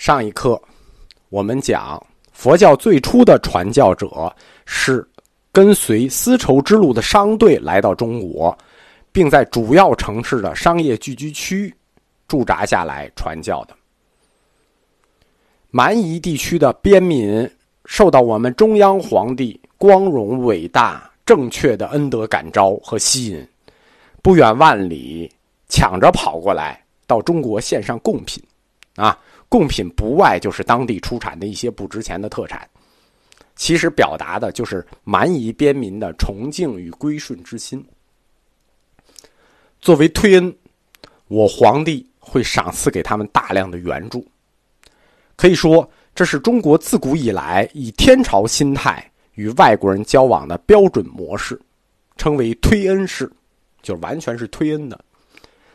上一课我们讲佛教最初的传教者是跟随丝绸之路的商队来到中国，并在主要城市的商业聚居区驻扎下来传教的。蛮夷地区的边民受到我们中央皇帝光荣伟大正确的恩德感召和吸引，不远万里抢着跑过来到中国献上贡品，啊。贡品不外就是当地出产的一些不值钱的特产，其实表达的就是蛮夷边民的崇敬与归顺之心。作为推恩，我皇帝会赏赐给他们大量的援助。可以说，这是中国自古以来以天朝心态与外国人交往的标准模式，称为推恩式，就完全是推恩的，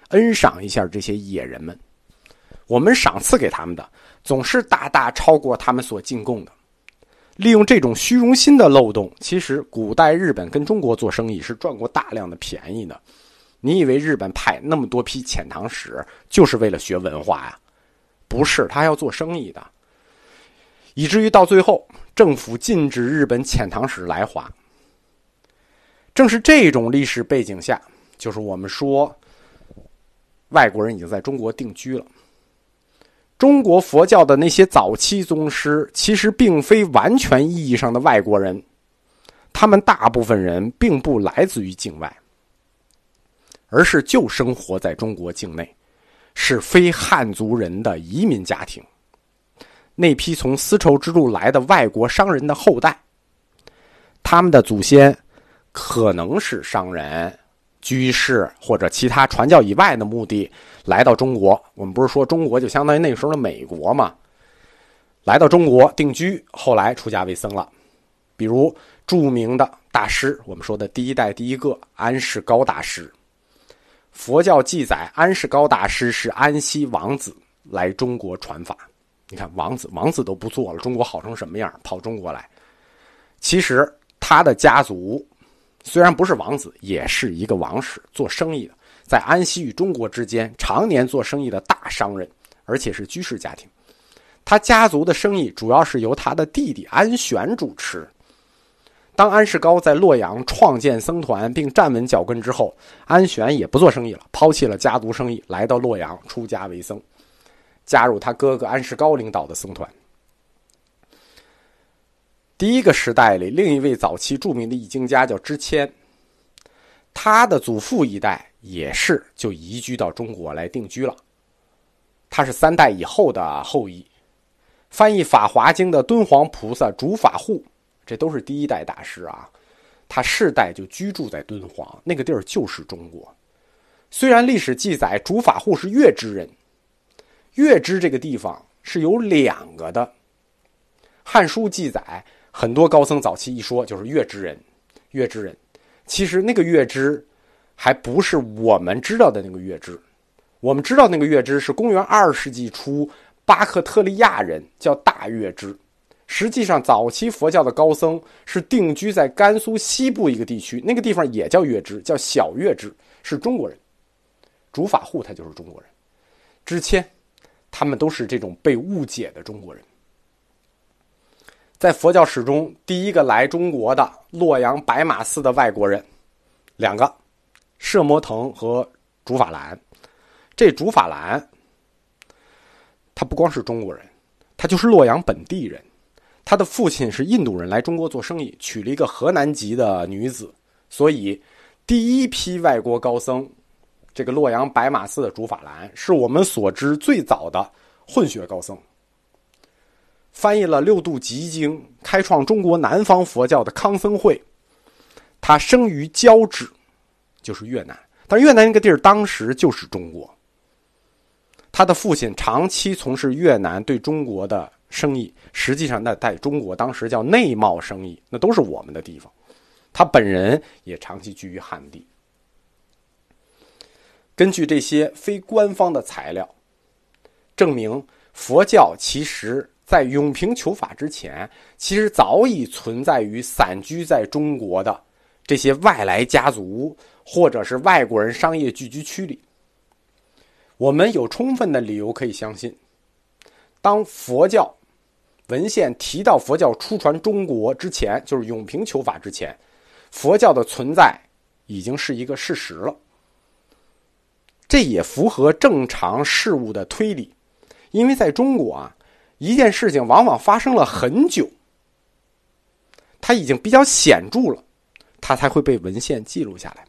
恩赏一下这些野人们。我们赏赐给他们的总是大大超过他们所进贡的。利用这种虚荣心的漏洞，其实古代日本跟中国做生意是赚过大量的便宜的。你以为日本派那么多批遣唐使就是为了学文化呀？不是，他要做生意的。以至于到最后，政府禁止日本遣唐使来华。正是这种历史背景下，就是我们说外国人已经在中国定居了。中国佛教的那些早期宗师，其实并非完全意义上的外国人，他们大部分人并不来自于境外，而是就生活在中国境内，是非汉族人的移民家庭。那批从丝绸之路来的外国商人的后代，他们的祖先可能是商人。居士或者其他传教以外的目的来到中国，我们不是说中国就相当于那个时候的美国嘛？来到中国定居，后来出家为僧了。比如著名的大师，我们说的第一代第一个安世高大师。佛教记载，安世高大师是安息王子来中国传法。你看，王子王子都不做了，中国好成什么样？跑中国来，其实他的家族。虽然不是王子，也是一个王室做生意的，在安西与中国之间常年做生意的大商人，而且是居士家庭。他家族的生意主要是由他的弟弟安玄主持。当安世高在洛阳创建僧团并站稳脚跟之后，安玄也不做生意了，抛弃了家族生意，来到洛阳出家为僧，加入他哥哥安世高领导的僧团。第一个时代里，另一位早期著名的译经家叫支谦，他的祖父一代也是就移居到中国来定居了。他是三代以后的后裔，翻译《法华经》的敦煌菩萨竺法护，这都是第一代大师啊。他世代就居住在敦煌那个地儿，就是中国。虽然历史记载竺法护是月支人，月支这个地方是有两个的，《汉书》记载。很多高僧早期一说就是月支人，月支人，其实那个月支还不是我们知道的那个月支。我们知道那个月支是公元二世纪初巴克特利亚人叫大月支。实际上，早期佛教的高僧是定居在甘肃西部一个地区，那个地方也叫月支，叫小月支，是中国人。竺法护他就是中国人，支谦，他们都是这种被误解的中国人。在佛教史中，第一个来中国的洛阳白马寺的外国人，两个，摄摩腾和竺法兰。这竺法兰，他不光是中国人，他就是洛阳本地人。他的父亲是印度人，来中国做生意，娶了一个河南籍的女子，所以第一批外国高僧，这个洛阳白马寺的竺法兰，是我们所知最早的混血高僧。翻译了《六度集经》，开创中国南方佛教的康僧会。他生于交趾，就是越南，但越南那个地儿当时就是中国。他的父亲长期从事越南对中国的生意，实际上那在中国当时叫内贸生意，那都是我们的地方。他本人也长期居于汉地。根据这些非官方的材料，证明佛教其实。在永平求法之前，其实早已存在于散居在中国的这些外来家族或者是外国人商业聚居区里。我们有充分的理由可以相信，当佛教文献提到佛教出传中国之前，就是永平求法之前，佛教的存在已经是一个事实了。这也符合正常事物的推理，因为在中国啊，一件事情往往发生了很久，它已经比较显著了，它才会被文献记录下来。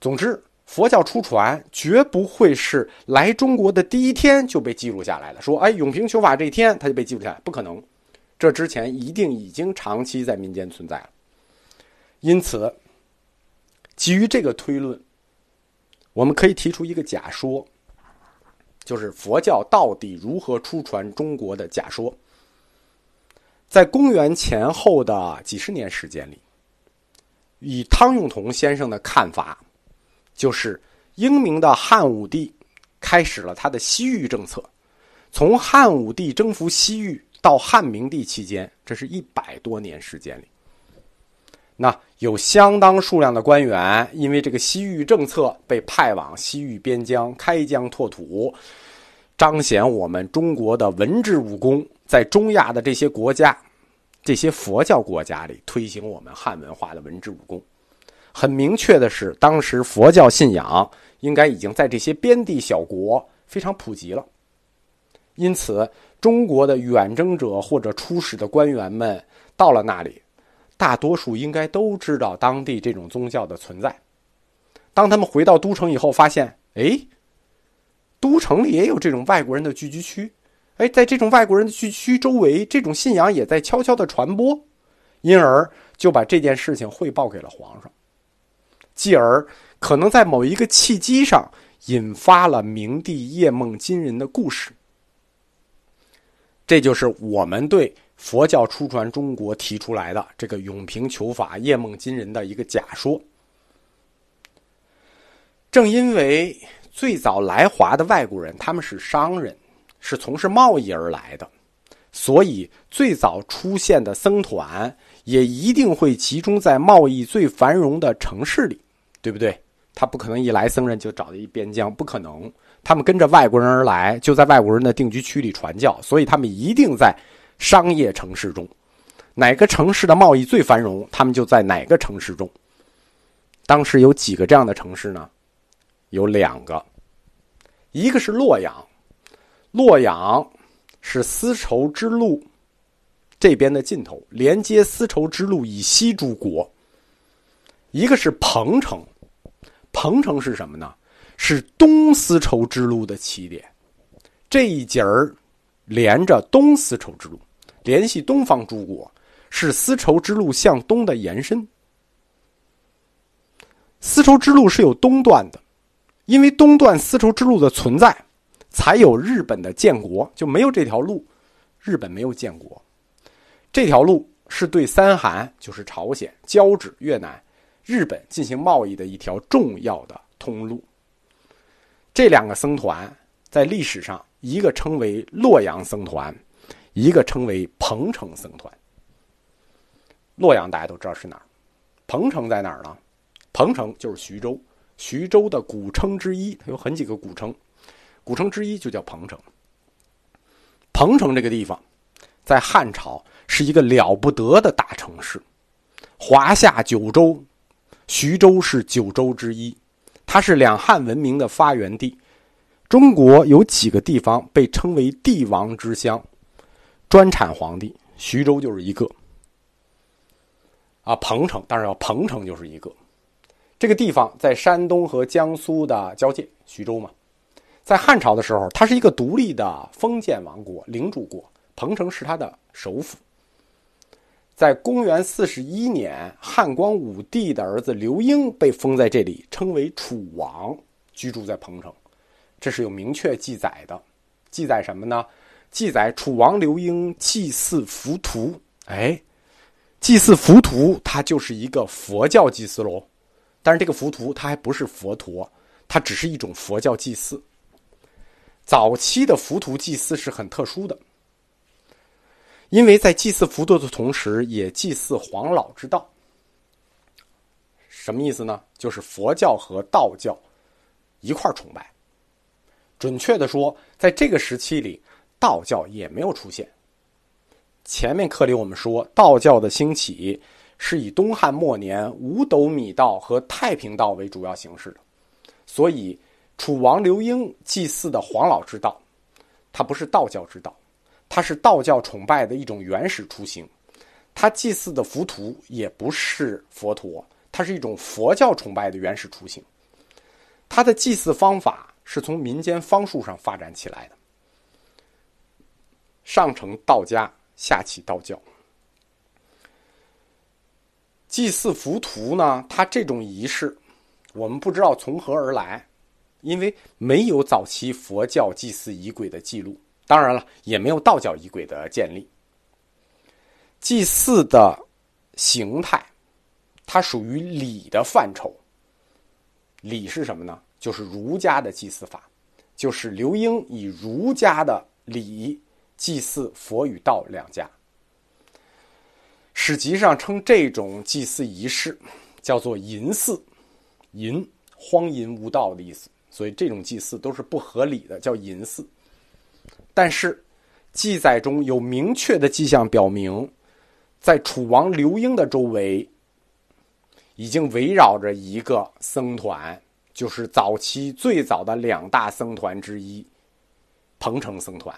总之。佛教出传绝不会是来中国的第一天就被记录下来的。说，哎，永平求法这一天他就被记录下来，不可能。这之前一定已经长期在民间存在了。因此，基于这个推论，我们可以提出一个假说，就是佛教到底如何出传中国的假说。在公元前后的几十年时间里，以汤用彤先生的看法。就是英明的汉武帝开始了他的西域政策。从汉武帝征服西域到汉明帝期间，这是一百多年时间里，那有相当数量的官员因为这个西域政策被派往西域边疆开疆拓土，彰显我们中国的文治武功，在中亚的这些国家、这些佛教国家里推行我们汉文化的文治武功。很明确的是，当时佛教信仰应该已经在这些边地小国非常普及了。因此，中国的远征者或者出使的官员们到了那里，大多数应该都知道当地这种宗教的存在。当他们回到都城以后，发现，哎，都城里也有这种外国人的聚居区，哎，在这种外国人的聚居区周围，这种信仰也在悄悄的传播，因而就把这件事情汇报给了皇上。继而可能在某一个契机上引发了明帝夜梦金人的故事，这就是我们对佛教出传中国提出来的这个永平求法夜梦金人的一个假说。正因为最早来华的外国人他们是商人，是从事贸易而来的，所以最早出现的僧团也一定会集中在贸易最繁荣的城市里。对不对？他不可能一来僧人就找到一边疆，不可能。他们跟着外国人而来，就在外国人的定居区里传教，所以他们一定在商业城市中。哪个城市的贸易最繁荣，他们就在哪个城市中。当时有几个这样的城市呢？有两个，一个是洛阳，洛阳是丝绸之路这边的尽头，连接丝绸之路以西诸国。一个是彭城，彭城是什么呢？是东丝绸之路的起点，这一节儿连着东丝绸之路，联系东方诸国，是丝绸之路向东的延伸。丝绸之路是有东段的，因为东段丝绸之路的存在，才有日本的建国，就没有这条路，日本没有建国。这条路是对三韩，就是朝鲜、交趾、越南。日本进行贸易的一条重要的通路。这两个僧团在历史上，一个称为洛阳僧团，一个称为彭城僧团。洛阳大家都知道是哪儿，彭城在哪儿呢？彭城就是徐州，徐州的古称之一，它有很几个古称，古称之一就叫彭城。彭城这个地方，在汉朝是一个了不得的大城市，华夏九州。徐州是九州之一，它是两汉文明的发源地。中国有几个地方被称为帝王之乡，专产皇帝，徐州就是一个。啊，彭城当然要彭城就是一个。这个地方在山东和江苏的交界，徐州嘛。在汉朝的时候，它是一个独立的封建王国，领主国，彭城是它的首府。在公元四十一年，汉光武帝的儿子刘英被封在这里，称为楚王，居住在彭城。这是有明确记载的。记载什么呢？记载楚王刘英祭祀浮屠。哎，祭祀浮屠，它就是一个佛教祭祀喽。但是这个浮屠，它还不是佛陀，它只是一种佛教祭祀。早期的浮屠祭祀是很特殊的。因为在祭祀浮屠的同时，也祭祀黄老之道。什么意思呢？就是佛教和道教一块崇拜。准确的说，在这个时期里，道教也没有出现。前面课里我们说，道教的兴起是以东汉末年五斗米道和太平道为主要形式的，所以楚王刘英祭祀的黄老之道，它不是道教之道，它是道教崇拜的一种原始雏形。他祭祀的浮屠也不是佛陀，它是一种佛教崇拜的原始雏形。他的祭祀方法是从民间方术上发展起来的，上承道家，下启道教。祭祀浮屠呢，它这种仪式，我们不知道从何而来，因为没有早期佛教祭祀仪轨的记录，当然了，也没有道教仪轨的建立。祭祀的形态，它属于礼的范畴。礼是什么呢？就是儒家的祭祀法，就是刘英以儒家的礼祭祀佛与道两家。史籍上称这种祭祀仪式叫做淫祀，淫荒淫无道的意思，所以这种祭祀都是不合理的，叫淫祀。但是记载中有明确的迹象表明。在楚王刘英的周围，已经围绕着一个僧团，就是早期最早的两大僧团之一——彭城僧团。